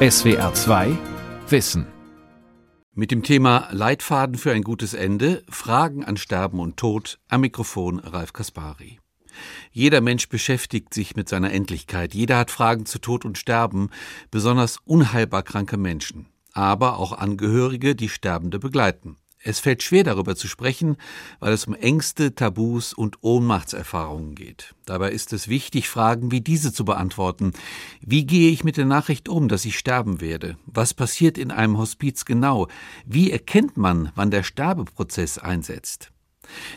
SWR 2 Wissen. Mit dem Thema Leitfaden für ein gutes Ende, Fragen an Sterben und Tod, am Mikrofon Ralf Kaspari. Jeder Mensch beschäftigt sich mit seiner Endlichkeit. Jeder hat Fragen zu Tod und Sterben, besonders unheilbar kranke Menschen, aber auch Angehörige, die Sterbende begleiten. Es fällt schwer darüber zu sprechen, weil es um Ängste, Tabus und Ohnmachtserfahrungen geht. Dabei ist es wichtig, Fragen wie diese zu beantworten. Wie gehe ich mit der Nachricht um, dass ich sterben werde? Was passiert in einem Hospiz genau? Wie erkennt man, wann der Sterbeprozess einsetzt?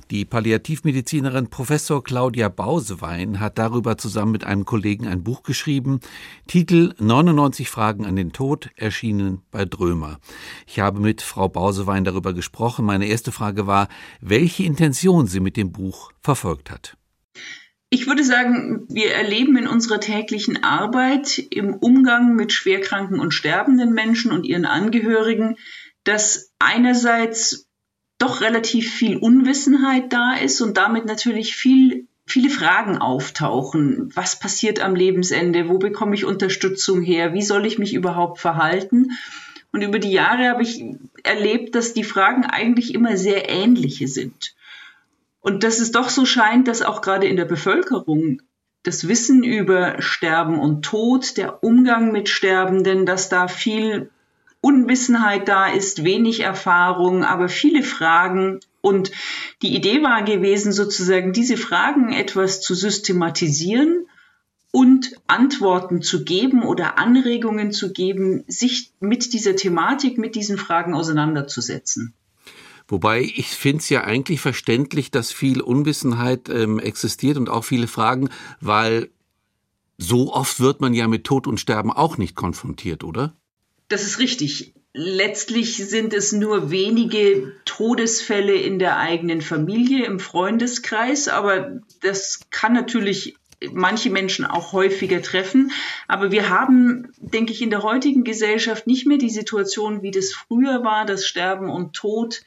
Die Palliativmedizinerin Professor Claudia Bausewein hat darüber zusammen mit einem Kollegen ein Buch geschrieben. Titel 99 Fragen an den Tod, erschienen bei Drömer. Ich habe mit Frau Bausewein darüber gesprochen. Meine erste Frage war, welche Intention sie mit dem Buch verfolgt hat. Ich würde sagen, wir erleben in unserer täglichen Arbeit im Umgang mit schwerkranken und sterbenden Menschen und ihren Angehörigen, dass einerseits doch relativ viel Unwissenheit da ist und damit natürlich viel viele Fragen auftauchen. Was passiert am Lebensende? Wo bekomme ich Unterstützung her? Wie soll ich mich überhaupt verhalten? Und über die Jahre habe ich erlebt, dass die Fragen eigentlich immer sehr ähnliche sind. Und dass es doch so scheint, dass auch gerade in der Bevölkerung das Wissen über Sterben und Tod, der Umgang mit Sterbenden, dass da viel Unwissenheit da ist, wenig Erfahrung, aber viele Fragen. Und die Idee war gewesen, sozusagen diese Fragen etwas zu systematisieren und Antworten zu geben oder Anregungen zu geben, sich mit dieser Thematik, mit diesen Fragen auseinanderzusetzen. Wobei ich finde es ja eigentlich verständlich, dass viel Unwissenheit ähm, existiert und auch viele Fragen, weil so oft wird man ja mit Tod und Sterben auch nicht konfrontiert, oder? Das ist richtig. Letztlich sind es nur wenige Todesfälle in der eigenen Familie, im Freundeskreis, aber das kann natürlich manche Menschen auch häufiger treffen. Aber wir haben, denke ich, in der heutigen Gesellschaft nicht mehr die Situation, wie das früher war, dass Sterben und Tod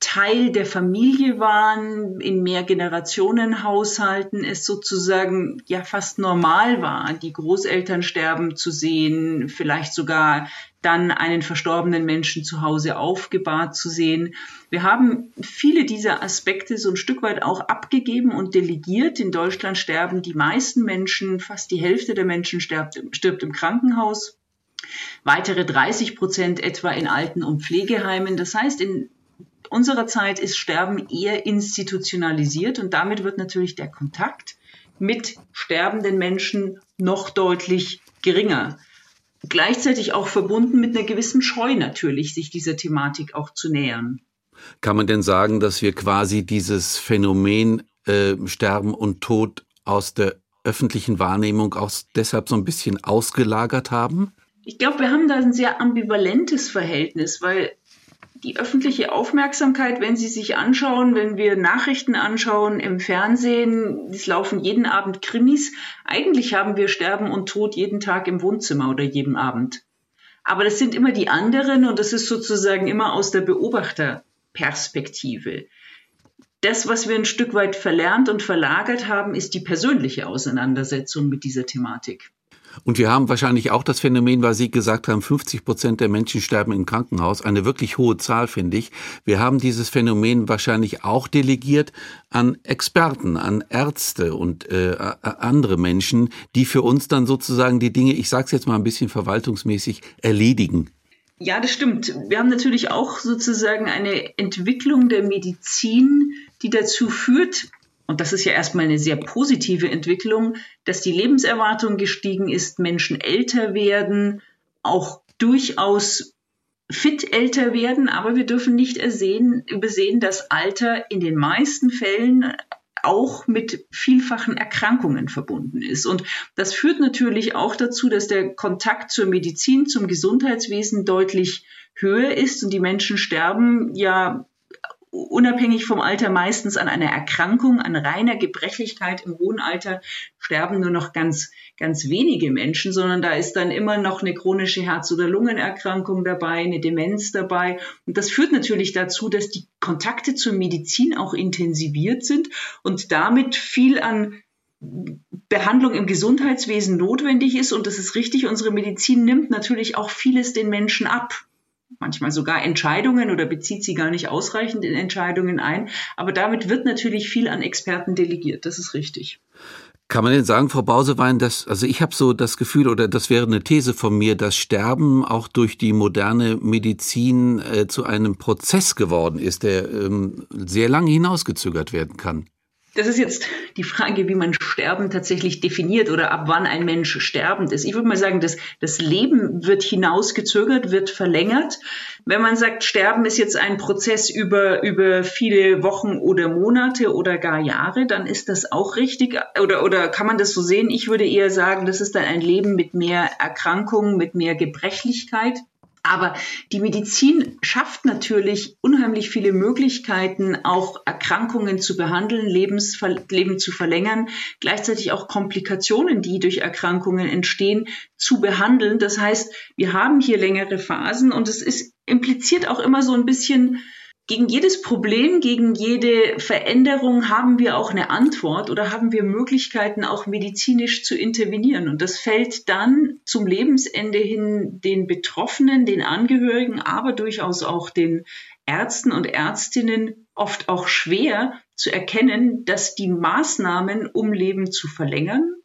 Teil der Familie waren, in Mehrgenerationenhaushalten es sozusagen ja fast normal war, die Großeltern sterben zu sehen, vielleicht sogar dann einen verstorbenen Menschen zu Hause aufgebahrt zu sehen. Wir haben viele dieser Aspekte so ein Stück weit auch abgegeben und delegiert. In Deutschland sterben die meisten Menschen, fast die Hälfte der Menschen stirbt, stirbt im Krankenhaus. Weitere 30 Prozent etwa in Alten- und Pflegeheimen. Das heißt, in unserer Zeit ist Sterben eher institutionalisiert und damit wird natürlich der Kontakt mit sterbenden Menschen noch deutlich geringer. Gleichzeitig auch verbunden mit einer gewissen Scheu natürlich, sich dieser Thematik auch zu nähern. Kann man denn sagen, dass wir quasi dieses Phänomen äh, Sterben und Tod aus der öffentlichen Wahrnehmung auch deshalb so ein bisschen ausgelagert haben? Ich glaube, wir haben da ein sehr ambivalentes Verhältnis, weil die öffentliche Aufmerksamkeit, wenn Sie sich anschauen, wenn wir Nachrichten anschauen im Fernsehen, es laufen jeden Abend Krimis. Eigentlich haben wir Sterben und Tod jeden Tag im Wohnzimmer oder jeden Abend. Aber das sind immer die anderen und das ist sozusagen immer aus der Beobachterperspektive. Das, was wir ein Stück weit verlernt und verlagert haben, ist die persönliche Auseinandersetzung mit dieser Thematik. Und wir haben wahrscheinlich auch das Phänomen, weil Sie gesagt haben, 50 Prozent der Menschen sterben im Krankenhaus. Eine wirklich hohe Zahl, finde ich. Wir haben dieses Phänomen wahrscheinlich auch delegiert an Experten, an Ärzte und äh, andere Menschen, die für uns dann sozusagen die Dinge, ich sage es jetzt mal ein bisschen verwaltungsmäßig, erledigen. Ja, das stimmt. Wir haben natürlich auch sozusagen eine Entwicklung der Medizin, die dazu führt, und das ist ja erstmal eine sehr positive Entwicklung, dass die Lebenserwartung gestiegen ist, Menschen älter werden, auch durchaus fit älter werden, aber wir dürfen nicht ersehen, übersehen, dass Alter in den meisten Fällen auch mit vielfachen Erkrankungen verbunden ist. Und das führt natürlich auch dazu, dass der Kontakt zur Medizin, zum Gesundheitswesen deutlich höher ist und die Menschen sterben ja unabhängig vom Alter meistens an einer Erkrankung, an reiner Gebrechlichkeit im hohen Alter sterben nur noch ganz, ganz wenige Menschen, sondern da ist dann immer noch eine chronische Herz- oder Lungenerkrankung dabei, eine Demenz dabei. Und das führt natürlich dazu, dass die Kontakte zur Medizin auch intensiviert sind und damit viel an Behandlung im Gesundheitswesen notwendig ist. Und das ist richtig, unsere Medizin nimmt natürlich auch vieles den Menschen ab. Manchmal sogar Entscheidungen oder bezieht sie gar nicht ausreichend in Entscheidungen ein. Aber damit wird natürlich viel an Experten delegiert. Das ist richtig. Kann man denn sagen, Frau Bausewein, dass, also ich habe so das Gefühl, oder das wäre eine These von mir, dass Sterben auch durch die moderne Medizin äh, zu einem Prozess geworden ist, der ähm, sehr lange hinausgezögert werden kann. Das ist jetzt die Frage, wie man Sterben tatsächlich definiert oder ab wann ein Mensch sterbend ist. Ich würde mal sagen, das, das Leben wird hinausgezögert, wird verlängert. Wenn man sagt, Sterben ist jetzt ein Prozess über, über viele Wochen oder Monate oder gar Jahre, dann ist das auch richtig oder, oder kann man das so sehen? Ich würde eher sagen, das ist dann ein Leben mit mehr Erkrankungen, mit mehr Gebrechlichkeit. Aber die Medizin schafft natürlich unheimlich viele Möglichkeiten, auch Erkrankungen zu behandeln, Lebensver Leben zu verlängern, gleichzeitig auch Komplikationen, die durch Erkrankungen entstehen, zu behandeln. Das heißt, wir haben hier längere Phasen und es ist impliziert auch immer so ein bisschen gegen jedes Problem, gegen jede Veränderung haben wir auch eine Antwort oder haben wir Möglichkeiten, auch medizinisch zu intervenieren. Und das fällt dann zum Lebensende hin den Betroffenen, den Angehörigen, aber durchaus auch den Ärzten und Ärztinnen oft auch schwer zu erkennen, dass die Maßnahmen, um Leben zu verlängern,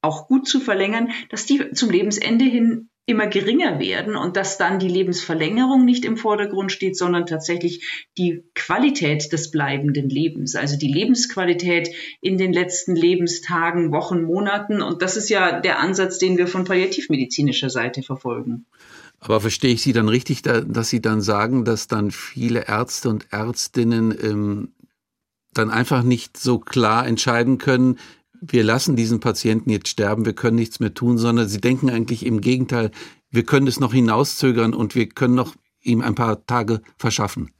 auch gut zu verlängern, dass die zum Lebensende hin immer geringer werden und dass dann die Lebensverlängerung nicht im Vordergrund steht, sondern tatsächlich die Qualität des bleibenden Lebens, also die Lebensqualität in den letzten Lebenstagen, Wochen, Monaten. Und das ist ja der Ansatz, den wir von palliativmedizinischer Seite verfolgen. Aber verstehe ich Sie dann richtig, dass Sie dann sagen, dass dann viele Ärzte und Ärztinnen ähm, dann einfach nicht so klar entscheiden können, wir lassen diesen Patienten jetzt sterben, wir können nichts mehr tun, sondern sie denken eigentlich im Gegenteil, wir können es noch hinauszögern und wir können noch ihm ein paar Tage verschaffen.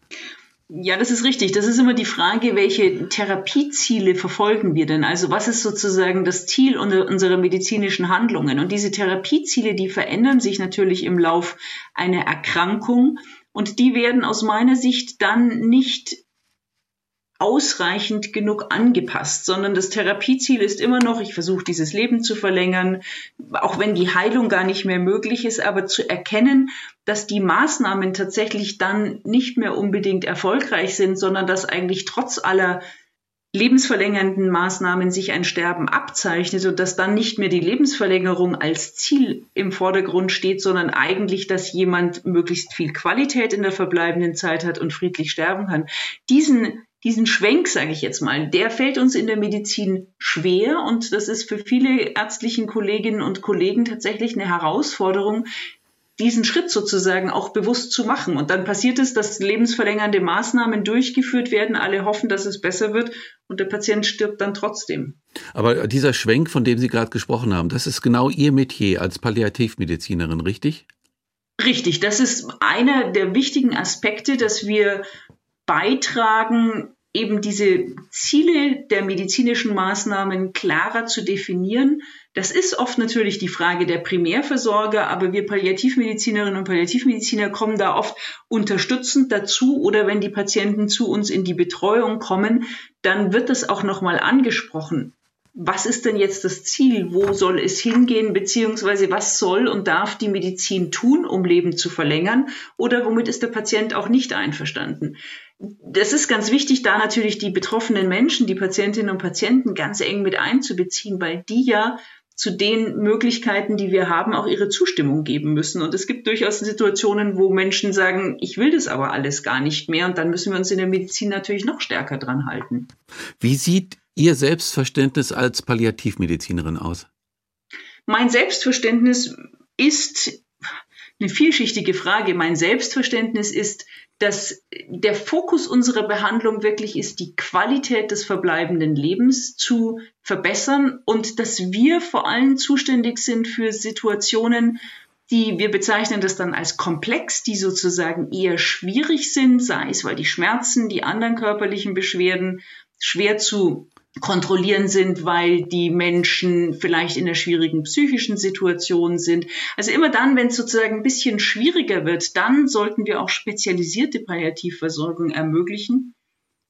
Ja, das ist richtig. Das ist immer die Frage, welche Therapieziele verfolgen wir denn? Also was ist sozusagen das Ziel unserer medizinischen Handlungen? Und diese Therapieziele, die verändern sich natürlich im Lauf einer Erkrankung und die werden aus meiner Sicht dann nicht ausreichend genug angepasst, sondern das Therapieziel ist immer noch, ich versuche dieses Leben zu verlängern, auch wenn die Heilung gar nicht mehr möglich ist, aber zu erkennen, dass die Maßnahmen tatsächlich dann nicht mehr unbedingt erfolgreich sind, sondern dass eigentlich trotz aller lebensverlängernden Maßnahmen sich ein Sterben abzeichnet und dass dann nicht mehr die Lebensverlängerung als Ziel im Vordergrund steht, sondern eigentlich, dass jemand möglichst viel Qualität in der verbleibenden Zeit hat und friedlich sterben kann. Diesen diesen Schwenk, sage ich jetzt mal, der fällt uns in der Medizin schwer und das ist für viele ärztlichen Kolleginnen und Kollegen tatsächlich eine Herausforderung, diesen Schritt sozusagen auch bewusst zu machen. Und dann passiert es, dass lebensverlängernde Maßnahmen durchgeführt werden, alle hoffen, dass es besser wird und der Patient stirbt dann trotzdem. Aber dieser Schwenk, von dem Sie gerade gesprochen haben, das ist genau Ihr Metier als Palliativmedizinerin, richtig? Richtig, das ist einer der wichtigen Aspekte, dass wir beitragen, eben diese Ziele der medizinischen Maßnahmen klarer zu definieren. Das ist oft natürlich die Frage der Primärversorger, aber wir Palliativmedizinerinnen und Palliativmediziner kommen da oft unterstützend dazu oder wenn die Patienten zu uns in die Betreuung kommen, dann wird das auch nochmal angesprochen was ist denn jetzt das Ziel? Wo soll es hingehen? Beziehungsweise was soll und darf die Medizin tun, um Leben zu verlängern? Oder womit ist der Patient auch nicht einverstanden? Das ist ganz wichtig, da natürlich die betroffenen Menschen, die Patientinnen und Patienten ganz eng mit einzubeziehen, weil die ja zu den Möglichkeiten, die wir haben, auch ihre Zustimmung geben müssen. Und es gibt durchaus Situationen, wo Menschen sagen, ich will das aber alles gar nicht mehr. Und dann müssen wir uns in der Medizin natürlich noch stärker dran halten. Wie sieht Ihr Selbstverständnis als Palliativmedizinerin aus? Mein Selbstverständnis ist eine vielschichtige Frage. Mein Selbstverständnis ist, dass der Fokus unserer Behandlung wirklich ist, die Qualität des verbleibenden Lebens zu verbessern und dass wir vor allem zuständig sind für Situationen, die wir bezeichnen das dann als komplex, die sozusagen eher schwierig sind, sei es weil die Schmerzen, die anderen körperlichen Beschwerden schwer zu kontrollieren sind, weil die Menschen vielleicht in einer schwierigen psychischen Situation sind. Also immer dann, wenn es sozusagen ein bisschen schwieriger wird, dann sollten wir auch spezialisierte Palliativversorgung ermöglichen.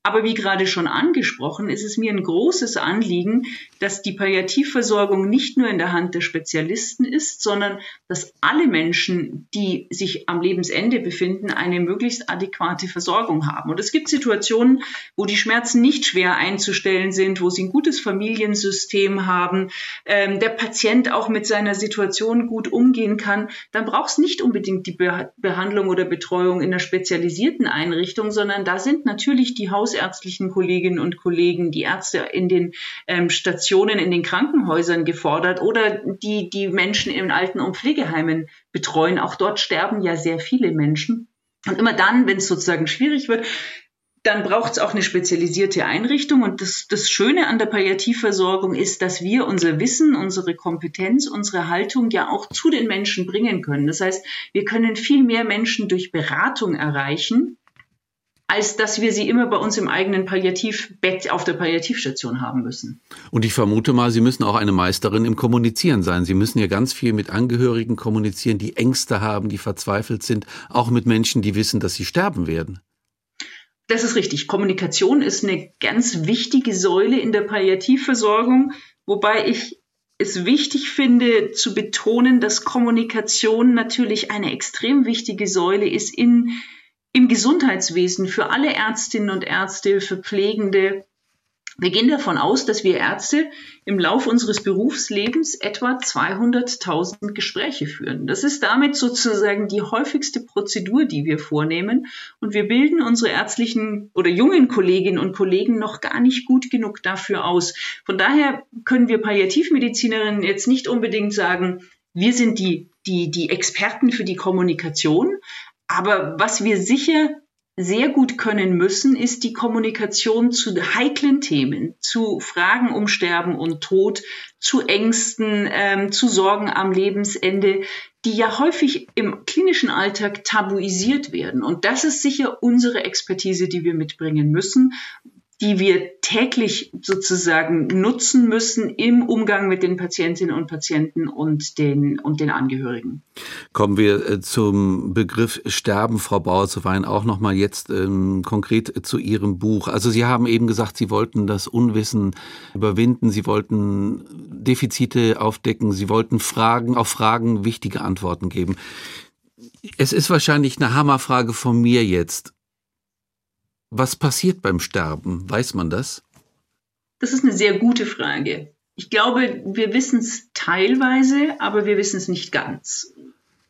Aber wie gerade schon angesprochen, ist es mir ein großes Anliegen, dass die Palliativversorgung nicht nur in der Hand der Spezialisten ist, sondern dass alle Menschen, die sich am Lebensende befinden, eine möglichst adäquate Versorgung haben. Und es gibt Situationen, wo die Schmerzen nicht schwer einzustellen sind, wo sie ein gutes Familiensystem haben, ähm, der Patient auch mit seiner Situation gut umgehen kann. Dann braucht es nicht unbedingt die Be Behandlung oder Betreuung in einer spezialisierten Einrichtung, sondern da sind natürlich die Haus hausärztlichen Kolleginnen und Kollegen, die Ärzte in den ähm, Stationen, in den Krankenhäusern gefordert oder die die Menschen in Alten- und Pflegeheimen betreuen. Auch dort sterben ja sehr viele Menschen. Und immer dann, wenn es sozusagen schwierig wird, dann braucht es auch eine spezialisierte Einrichtung. Und das, das Schöne an der Palliativversorgung ist, dass wir unser Wissen, unsere Kompetenz, unsere Haltung ja auch zu den Menschen bringen können. Das heißt, wir können viel mehr Menschen durch Beratung erreichen, als dass wir sie immer bei uns im eigenen Palliativbett auf der Palliativstation haben müssen. Und ich vermute mal, Sie müssen auch eine Meisterin im Kommunizieren sein. Sie müssen ja ganz viel mit Angehörigen kommunizieren, die Ängste haben, die verzweifelt sind, auch mit Menschen, die wissen, dass sie sterben werden. Das ist richtig. Kommunikation ist eine ganz wichtige Säule in der Palliativversorgung, wobei ich es wichtig finde zu betonen, dass Kommunikation natürlich eine extrem wichtige Säule ist in im Gesundheitswesen für alle Ärztinnen und Ärzte, für Pflegende. Wir gehen davon aus, dass wir Ärzte im Laufe unseres Berufslebens etwa 200.000 Gespräche führen. Das ist damit sozusagen die häufigste Prozedur, die wir vornehmen. Und wir bilden unsere ärztlichen oder jungen Kolleginnen und Kollegen noch gar nicht gut genug dafür aus. Von daher können wir Palliativmedizinerinnen jetzt nicht unbedingt sagen, wir sind die, die, die Experten für die Kommunikation, aber was wir sicher sehr gut können müssen, ist die Kommunikation zu heiklen Themen, zu Fragen um Sterben und Tod, zu Ängsten, ähm, zu Sorgen am Lebensende, die ja häufig im klinischen Alltag tabuisiert werden. Und das ist sicher unsere Expertise, die wir mitbringen müssen die wir täglich sozusagen nutzen müssen im Umgang mit den Patientinnen und Patienten und den, und den Angehörigen. Kommen wir äh, zum Begriff Sterben, Frau Bauer zu Wein, auch nochmal jetzt ähm, konkret zu Ihrem Buch. Also Sie haben eben gesagt, Sie wollten das Unwissen überwinden, Sie wollten Defizite aufdecken, Sie wollten Fragen, auf Fragen wichtige Antworten geben. Es ist wahrscheinlich eine Hammerfrage von mir jetzt. Was passiert beim Sterben? Weiß man das? Das ist eine sehr gute Frage. Ich glaube, wir wissen es teilweise, aber wir wissen es nicht ganz.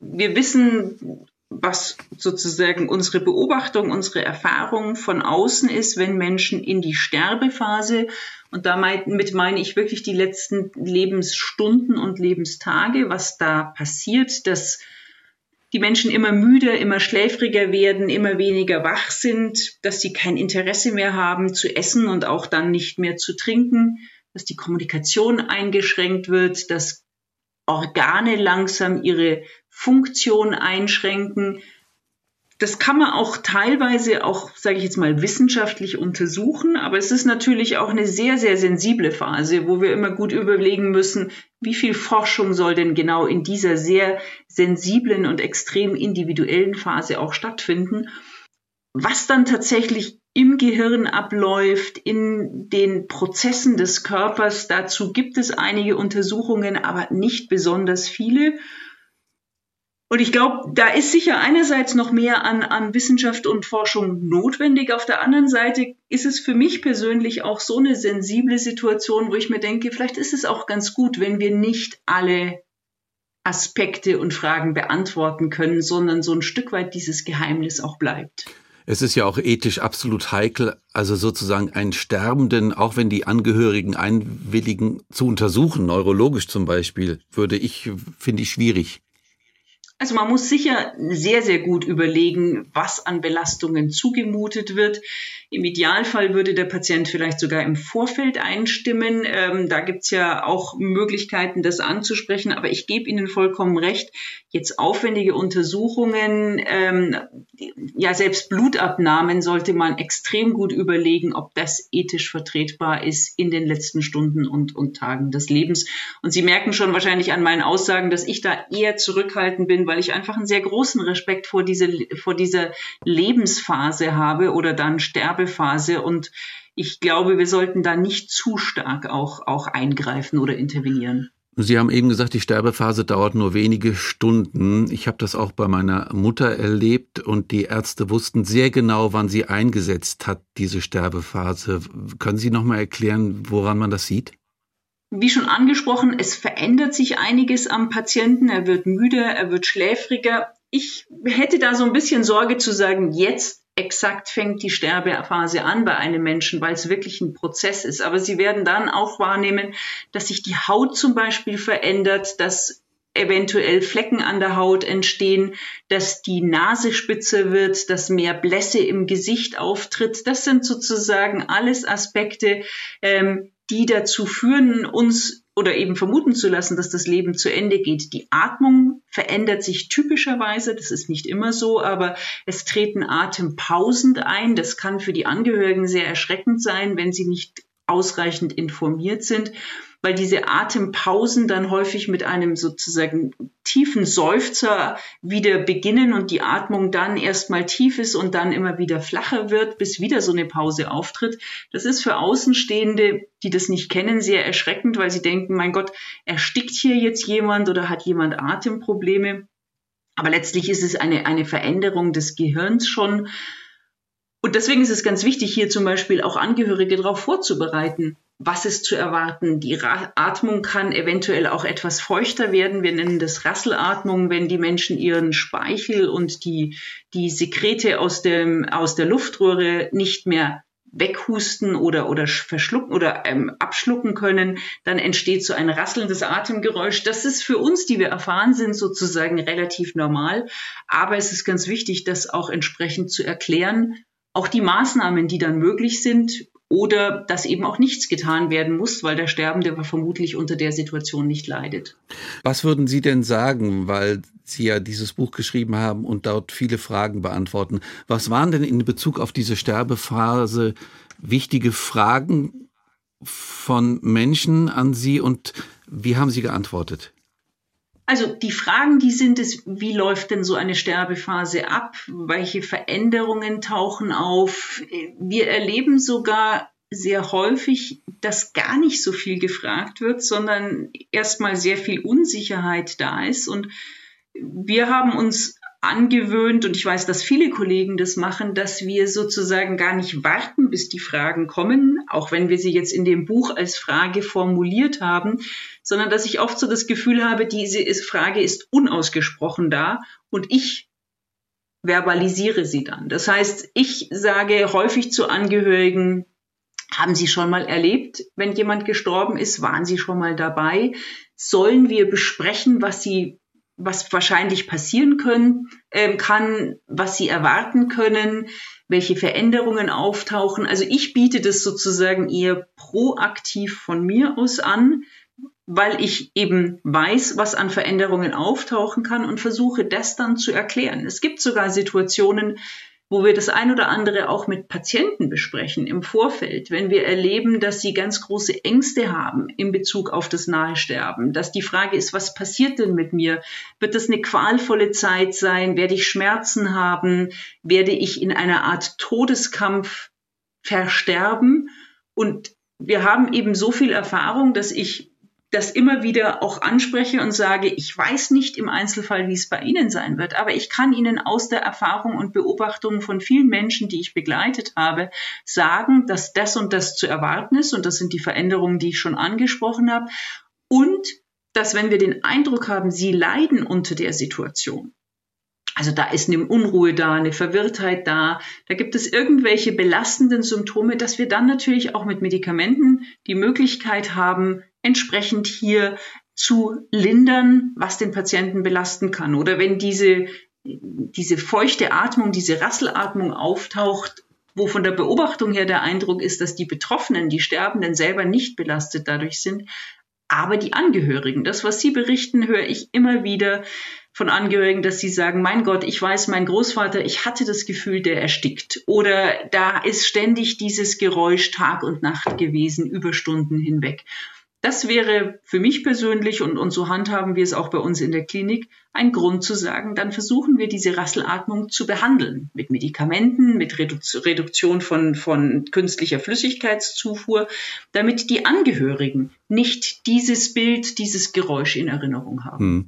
Wir wissen, was sozusagen unsere Beobachtung, unsere Erfahrung von außen ist, wenn Menschen in die Sterbephase, und damit meine ich wirklich die letzten Lebensstunden und Lebenstage, was da passiert, dass die Menschen immer müder, immer schläfriger werden, immer weniger wach sind, dass sie kein Interesse mehr haben zu essen und auch dann nicht mehr zu trinken, dass die Kommunikation eingeschränkt wird, dass Organe langsam ihre Funktion einschränken, das kann man auch teilweise auch, sage ich jetzt mal, wissenschaftlich untersuchen, aber es ist natürlich auch eine sehr, sehr sensible Phase, wo wir immer gut überlegen müssen, wie viel Forschung soll denn genau in dieser sehr sensiblen und extrem individuellen Phase auch stattfinden. Was dann tatsächlich im Gehirn abläuft, in den Prozessen des Körpers, dazu gibt es einige Untersuchungen, aber nicht besonders viele. Und ich glaube, da ist sicher einerseits noch mehr an, an Wissenschaft und Forschung notwendig. Auf der anderen Seite ist es für mich persönlich auch so eine sensible Situation, wo ich mir denke, vielleicht ist es auch ganz gut, wenn wir nicht alle Aspekte und Fragen beantworten können, sondern so ein Stück weit dieses Geheimnis auch bleibt. Es ist ja auch ethisch absolut heikel, also sozusagen einen Sterbenden, auch wenn die Angehörigen einwilligen, zu untersuchen, neurologisch zum Beispiel, würde ich, finde ich schwierig. Also man muss sicher sehr, sehr gut überlegen, was an Belastungen zugemutet wird. Im Idealfall würde der Patient vielleicht sogar im Vorfeld einstimmen. Ähm, da gibt's ja auch Möglichkeiten, das anzusprechen. Aber ich gebe Ihnen vollkommen recht. Jetzt aufwendige Untersuchungen, ähm, ja selbst Blutabnahmen sollte man extrem gut überlegen, ob das ethisch vertretbar ist in den letzten Stunden und, und Tagen des Lebens. Und Sie merken schon wahrscheinlich an meinen Aussagen, dass ich da eher zurückhaltend bin, weil ich einfach einen sehr großen Respekt vor, diese, vor dieser Lebensphase habe oder dann Sterbephase. Und ich glaube, wir sollten da nicht zu stark auch, auch eingreifen oder intervenieren. Sie haben eben gesagt, die Sterbephase dauert nur wenige Stunden. Ich habe das auch bei meiner Mutter erlebt und die Ärzte wussten sehr genau, wann sie eingesetzt hat, diese Sterbephase. Können Sie noch mal erklären, woran man das sieht? Wie schon angesprochen, es verändert sich einiges am Patienten. Er wird müde, er wird schläfriger. Ich hätte da so ein bisschen Sorge zu sagen, jetzt exakt fängt die Sterbephase an bei einem Menschen, weil es wirklich ein Prozess ist. Aber Sie werden dann auch wahrnehmen, dass sich die Haut zum Beispiel verändert, dass eventuell Flecken an der Haut entstehen, dass die Nase spitzer wird, dass mehr Blässe im Gesicht auftritt. Das sind sozusagen alles Aspekte, ähm, die dazu führen, uns oder eben vermuten zu lassen, dass das Leben zu Ende geht. Die Atmung verändert sich typischerweise, das ist nicht immer so, aber es treten Atempausen ein. Das kann für die Angehörigen sehr erschreckend sein, wenn sie nicht ausreichend informiert sind weil diese Atempausen dann häufig mit einem sozusagen tiefen Seufzer wieder beginnen und die Atmung dann erstmal tief ist und dann immer wieder flacher wird, bis wieder so eine Pause auftritt. Das ist für Außenstehende, die das nicht kennen, sehr erschreckend, weil sie denken, mein Gott, erstickt hier jetzt jemand oder hat jemand Atemprobleme. Aber letztlich ist es eine, eine Veränderung des Gehirns schon. Und deswegen ist es ganz wichtig, hier zum Beispiel auch Angehörige darauf vorzubereiten was ist zu erwarten? Die Atmung kann eventuell auch etwas feuchter werden. Wir nennen das Rasselatmung, wenn die Menschen ihren Speichel und die, die Sekrete aus, dem, aus der Luftröhre nicht mehr weghusten oder, oder verschlucken oder ähm, abschlucken können, dann entsteht so ein rasselndes Atemgeräusch. Das ist für uns, die wir erfahren sind, sozusagen relativ normal. Aber es ist ganz wichtig, das auch entsprechend zu erklären. Auch die Maßnahmen, die dann möglich sind, oder dass eben auch nichts getan werden muss, weil der Sterbende vermutlich unter der Situation nicht leidet. Was würden Sie denn sagen, weil Sie ja dieses Buch geschrieben haben und dort viele Fragen beantworten? Was waren denn in Bezug auf diese Sterbephase wichtige Fragen von Menschen an Sie und wie haben Sie geantwortet? Also die Fragen, die sind es, wie läuft denn so eine Sterbephase ab? Welche Veränderungen tauchen auf? Wir erleben sogar sehr häufig, dass gar nicht so viel gefragt wird, sondern erstmal sehr viel Unsicherheit da ist. Und wir haben uns angewöhnt, und ich weiß, dass viele Kollegen das machen, dass wir sozusagen gar nicht warten, bis die Fragen kommen, auch wenn wir sie jetzt in dem Buch als Frage formuliert haben, sondern dass ich oft so das Gefühl habe, diese Frage ist unausgesprochen da und ich verbalisiere sie dann. Das heißt, ich sage häufig zu Angehörigen, haben Sie schon mal erlebt, wenn jemand gestorben ist? Waren Sie schon mal dabei? Sollen wir besprechen, was Sie was wahrscheinlich passieren können, äh, kann, was sie erwarten können, welche Veränderungen auftauchen. Also ich biete das sozusagen eher proaktiv von mir aus an, weil ich eben weiß, was an Veränderungen auftauchen kann und versuche das dann zu erklären. Es gibt sogar Situationen, wo wir das ein oder andere auch mit Patienten besprechen im Vorfeld, wenn wir erleben, dass sie ganz große Ängste haben in Bezug auf das Nahesterben, dass die Frage ist, was passiert denn mit mir? Wird das eine qualvolle Zeit sein? Werde ich Schmerzen haben? Werde ich in einer Art Todeskampf versterben? Und wir haben eben so viel Erfahrung, dass ich das immer wieder auch anspreche und sage, ich weiß nicht im Einzelfall, wie es bei Ihnen sein wird, aber ich kann Ihnen aus der Erfahrung und Beobachtung von vielen Menschen, die ich begleitet habe, sagen, dass das und das zu erwarten ist und das sind die Veränderungen, die ich schon angesprochen habe und dass wenn wir den Eindruck haben, Sie leiden unter der Situation, also da ist eine Unruhe da, eine Verwirrtheit da. Da gibt es irgendwelche belastenden Symptome, dass wir dann natürlich auch mit Medikamenten die Möglichkeit haben, entsprechend hier zu lindern, was den Patienten belasten kann. Oder wenn diese, diese feuchte Atmung, diese Rasselatmung auftaucht, wo von der Beobachtung her der Eindruck ist, dass die Betroffenen, die Sterbenden selber nicht belastet dadurch sind, aber die Angehörigen. Das, was Sie berichten, höre ich immer wieder von Angehörigen, dass sie sagen, mein Gott, ich weiß, mein Großvater, ich hatte das Gefühl, der erstickt. Oder da ist ständig dieses Geräusch Tag und Nacht gewesen, über Stunden hinweg Das wäre für mich persönlich und, und so handhaben wir es auch bei uns in der Klinik ein Grund zu sagen, dann versuchen wir diese Rasselatmung zu behandeln mit Medikamenten, mit Reduktion von, von künstlicher Flüssigkeitszufuhr, damit die Angehörigen nicht dieses Bild, dieses Geräusch in Erinnerung haben. Hm.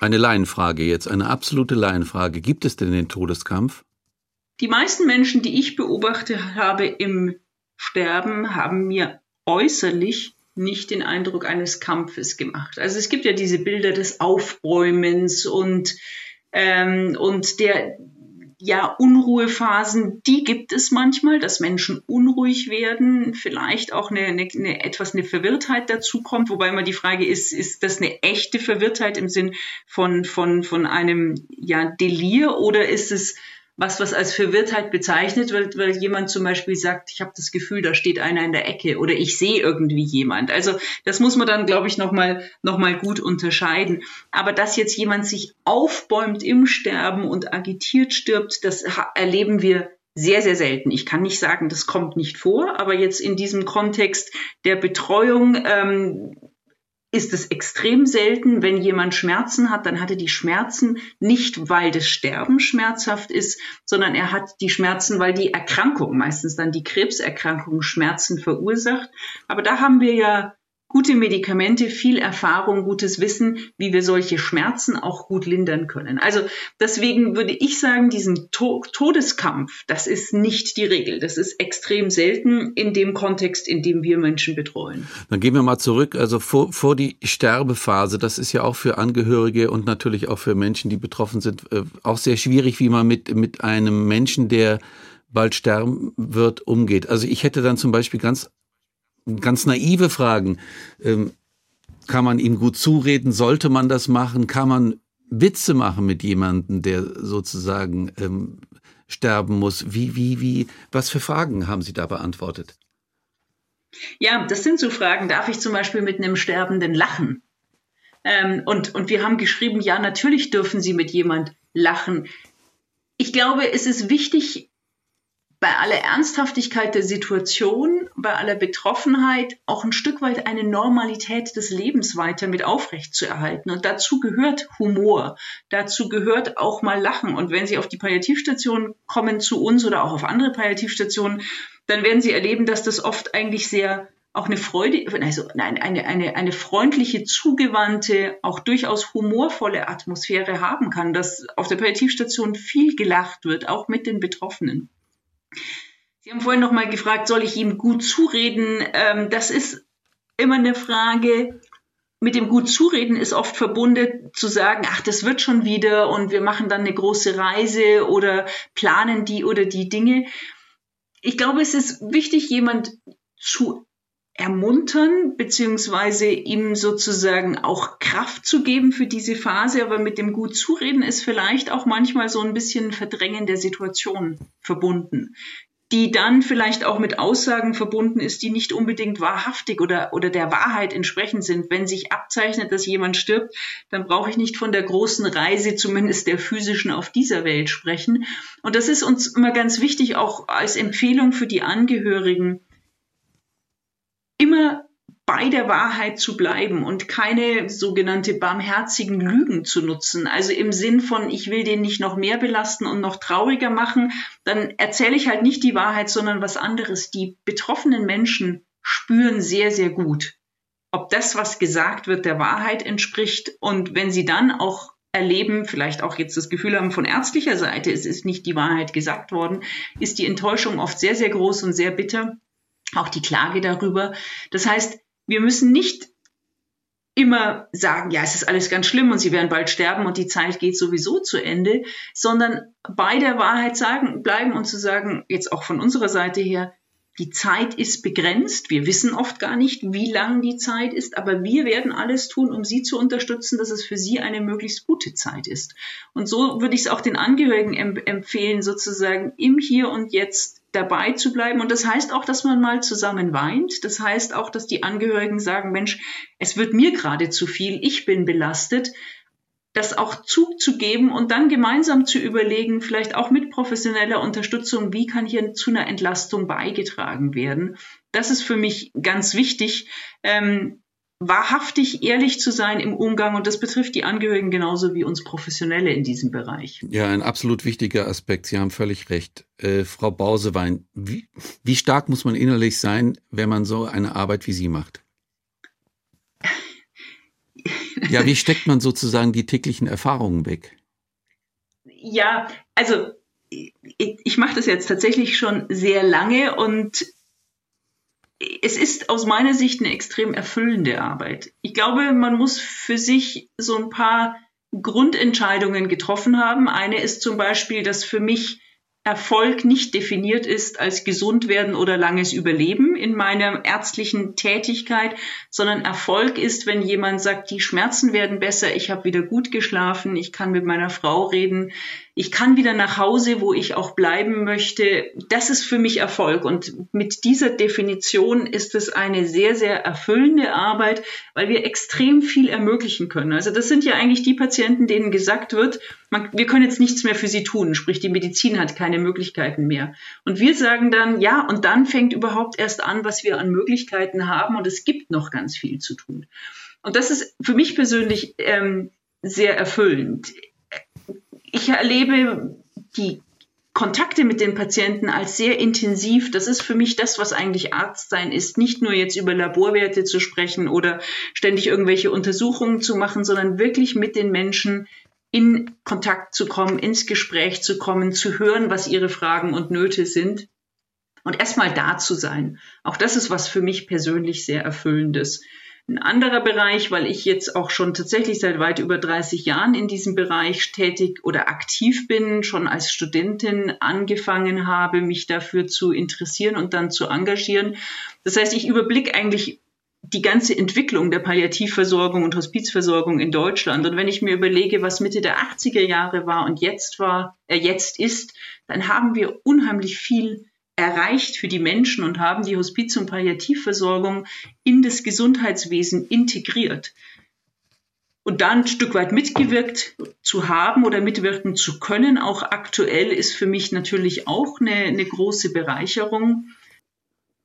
Eine Laienfrage jetzt, eine absolute Laienfrage. Gibt es denn den Todeskampf? Die meisten Menschen, die ich beobachtet habe im Sterben, haben mir äußerlich nicht den Eindruck eines Kampfes gemacht. Also es gibt ja diese Bilder des Aufräumens und, ähm, und der ja, Unruhephasen, die gibt es manchmal, dass Menschen unruhig werden, vielleicht auch eine, eine, eine etwas eine Verwirrtheit dazu kommt, wobei immer die Frage ist, ist das eine echte Verwirrtheit im Sinn von, von, von einem ja, Delir oder ist es was, was als Verwirrtheit bezeichnet wird, weil jemand zum Beispiel sagt, ich habe das Gefühl, da steht einer in der Ecke oder ich sehe irgendwie jemand. Also das muss man dann, glaube ich, nochmal noch mal gut unterscheiden. Aber dass jetzt jemand sich aufbäumt im Sterben und agitiert stirbt, das erleben wir sehr, sehr selten. Ich kann nicht sagen, das kommt nicht vor, aber jetzt in diesem Kontext der Betreuung ähm, ist es extrem selten, wenn jemand Schmerzen hat, dann hat er die Schmerzen nicht, weil das Sterben schmerzhaft ist, sondern er hat die Schmerzen, weil die Erkrankung, meistens dann die Krebserkrankung, Schmerzen verursacht. Aber da haben wir ja gute Medikamente, viel Erfahrung, gutes Wissen, wie wir solche Schmerzen auch gut lindern können. Also deswegen würde ich sagen, diesen to Todeskampf, das ist nicht die Regel. Das ist extrem selten in dem Kontext, in dem wir Menschen betreuen. Dann gehen wir mal zurück, also vor, vor die Sterbephase. Das ist ja auch für Angehörige und natürlich auch für Menschen, die betroffen sind, äh, auch sehr schwierig, wie man mit, mit einem Menschen, der bald sterben wird, umgeht. Also ich hätte dann zum Beispiel ganz ganz naive Fragen. Ähm, kann man ihm gut zureden? Sollte man das machen? Kann man Witze machen mit jemandem, der sozusagen ähm, sterben muss? Wie, wie, wie, was für Fragen haben Sie da beantwortet? Ja, das sind so Fragen. Darf ich zum Beispiel mit einem Sterbenden lachen? Ähm, und, und wir haben geschrieben, ja, natürlich dürfen Sie mit jemand lachen. Ich glaube, es ist wichtig, bei aller Ernsthaftigkeit der Situation, bei aller Betroffenheit auch ein Stück weit eine Normalität des Lebens weiter mit aufrecht zu erhalten. Und dazu gehört Humor, dazu gehört auch mal Lachen. Und wenn Sie auf die Palliativstation kommen zu uns oder auch auf andere Palliativstationen, dann werden Sie erleben, dass das oft eigentlich sehr auch eine Freude, also nein, eine, eine, eine freundliche, zugewandte, auch durchaus humorvolle Atmosphäre haben kann, dass auf der Palliativstation viel gelacht wird, auch mit den Betroffenen. Sie haben vorhin noch mal gefragt, soll ich ihm gut zureden? Ähm, das ist immer eine Frage. Mit dem gut zureden ist oft verbunden zu sagen, ach, das wird schon wieder und wir machen dann eine große Reise oder planen die oder die Dinge. Ich glaube, es ist wichtig, jemand zu ermuntern, beziehungsweise ihm sozusagen auch Kraft zu geben für diese Phase. Aber mit dem gut zureden ist vielleicht auch manchmal so ein bisschen Verdrängen der Situation verbunden die dann vielleicht auch mit Aussagen verbunden ist, die nicht unbedingt wahrhaftig oder, oder der Wahrheit entsprechend sind. Wenn sich abzeichnet, dass jemand stirbt, dann brauche ich nicht von der großen Reise, zumindest der physischen, auf dieser Welt sprechen. Und das ist uns immer ganz wichtig, auch als Empfehlung für die Angehörigen, immer bei der Wahrheit zu bleiben und keine sogenannte barmherzigen Lügen zu nutzen. Also im Sinn von, ich will den nicht noch mehr belasten und noch trauriger machen, dann erzähle ich halt nicht die Wahrheit, sondern was anderes. Die betroffenen Menschen spüren sehr, sehr gut, ob das, was gesagt wird, der Wahrheit entspricht. Und wenn sie dann auch erleben, vielleicht auch jetzt das Gefühl haben von ärztlicher Seite, es ist nicht die Wahrheit gesagt worden, ist die Enttäuschung oft sehr, sehr groß und sehr bitter auch die Klage darüber. Das heißt, wir müssen nicht immer sagen, ja, es ist alles ganz schlimm und sie werden bald sterben und die Zeit geht sowieso zu Ende, sondern bei der Wahrheit sagen, bleiben und zu sagen, jetzt auch von unserer Seite her, die Zeit ist begrenzt. Wir wissen oft gar nicht, wie lang die Zeit ist, aber wir werden alles tun, um Sie zu unterstützen, dass es für Sie eine möglichst gute Zeit ist. Und so würde ich es auch den Angehörigen empfehlen, sozusagen im Hier und Jetzt dabei zu bleiben. Und das heißt auch, dass man mal zusammen weint. Das heißt auch, dass die Angehörigen sagen, Mensch, es wird mir gerade zu viel, ich bin belastet. Das auch zuzugeben und dann gemeinsam zu überlegen, vielleicht auch mit professioneller Unterstützung, wie kann hier zu einer Entlastung beigetragen werden. Das ist für mich ganz wichtig. Ähm, wahrhaftig ehrlich zu sein im Umgang und das betrifft die Angehörigen genauso wie uns Professionelle in diesem Bereich. Ja, ein absolut wichtiger Aspekt. Sie haben völlig recht. Äh, Frau Bausewein, wie, wie stark muss man innerlich sein, wenn man so eine Arbeit wie Sie macht? Ja, wie steckt man sozusagen die täglichen Erfahrungen weg? Ja, also ich, ich mache das jetzt tatsächlich schon sehr lange und es ist aus meiner Sicht eine extrem erfüllende Arbeit. Ich glaube, man muss für sich so ein paar Grundentscheidungen getroffen haben. Eine ist zum Beispiel, dass für mich Erfolg nicht definiert ist als gesund werden oder langes Überleben in meiner ärztlichen Tätigkeit, sondern Erfolg ist, wenn jemand sagt, die Schmerzen werden besser, ich habe wieder gut geschlafen, ich kann mit meiner Frau reden, ich kann wieder nach Hause, wo ich auch bleiben möchte. Das ist für mich Erfolg. Und mit dieser Definition ist es eine sehr, sehr erfüllende Arbeit, weil wir extrem viel ermöglichen können. Also das sind ja eigentlich die Patienten, denen gesagt wird, man, wir können jetzt nichts mehr für sie tun. Sprich, die Medizin hat keine Möglichkeiten mehr. Und wir sagen dann, ja, und dann fängt überhaupt erst an, was wir an Möglichkeiten haben. Und es gibt noch ganz viel zu tun. Und das ist für mich persönlich ähm, sehr erfüllend ich erlebe die Kontakte mit den Patienten als sehr intensiv. Das ist für mich das, was eigentlich Arztsein ist. Nicht nur jetzt über Laborwerte zu sprechen oder ständig irgendwelche Untersuchungen zu machen, sondern wirklich mit den Menschen in Kontakt zu kommen, ins Gespräch zu kommen, zu hören, was ihre Fragen und Nöte sind und erstmal da zu sein. Auch das ist was für mich persönlich sehr erfüllendes. Ein anderer Bereich, weil ich jetzt auch schon tatsächlich seit weit über 30 Jahren in diesem Bereich tätig oder aktiv bin, schon als Studentin angefangen habe, mich dafür zu interessieren und dann zu engagieren. Das heißt, ich überblicke eigentlich die ganze Entwicklung der Palliativversorgung und Hospizversorgung in Deutschland. Und wenn ich mir überlege, was Mitte der 80er Jahre war und jetzt war, äh, jetzt ist, dann haben wir unheimlich viel erreicht für die Menschen und haben die Hospiz- und Palliativversorgung in das Gesundheitswesen integriert. Und da ein Stück weit mitgewirkt zu haben oder mitwirken zu können, auch aktuell, ist für mich natürlich auch eine, eine große Bereicherung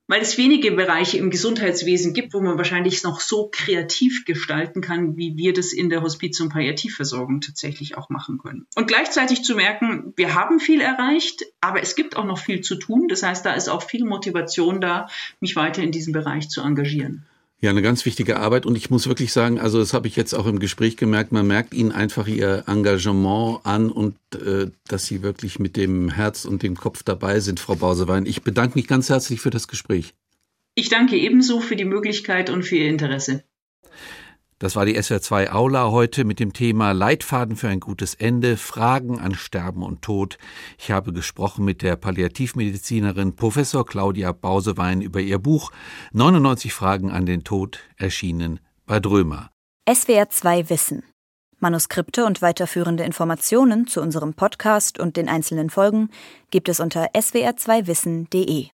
weil es wenige Bereiche im Gesundheitswesen gibt, wo man wahrscheinlich noch so kreativ gestalten kann, wie wir das in der Hospiz- und Palliativversorgung tatsächlich auch machen können. Und gleichzeitig zu merken, wir haben viel erreicht, aber es gibt auch noch viel zu tun. Das heißt, da ist auch viel Motivation da, mich weiter in diesem Bereich zu engagieren. Ja, eine ganz wichtige Arbeit und ich muss wirklich sagen, also das habe ich jetzt auch im Gespräch gemerkt, man merkt ihnen einfach ihr Engagement an und äh, dass sie wirklich mit dem Herz und dem Kopf dabei sind, Frau Bausewein. Ich bedanke mich ganz herzlich für das Gespräch. Ich danke ebenso für die Möglichkeit und für Ihr Interesse. Das war die SWR2 Aula heute mit dem Thema Leitfaden für ein gutes Ende, Fragen an Sterben und Tod. Ich habe gesprochen mit der Palliativmedizinerin Professor Claudia Bausewein über ihr Buch 99 Fragen an den Tod, erschienen bei Drömer. SWR2 Wissen. Manuskripte und weiterführende Informationen zu unserem Podcast und den einzelnen Folgen gibt es unter swr2wissen.de.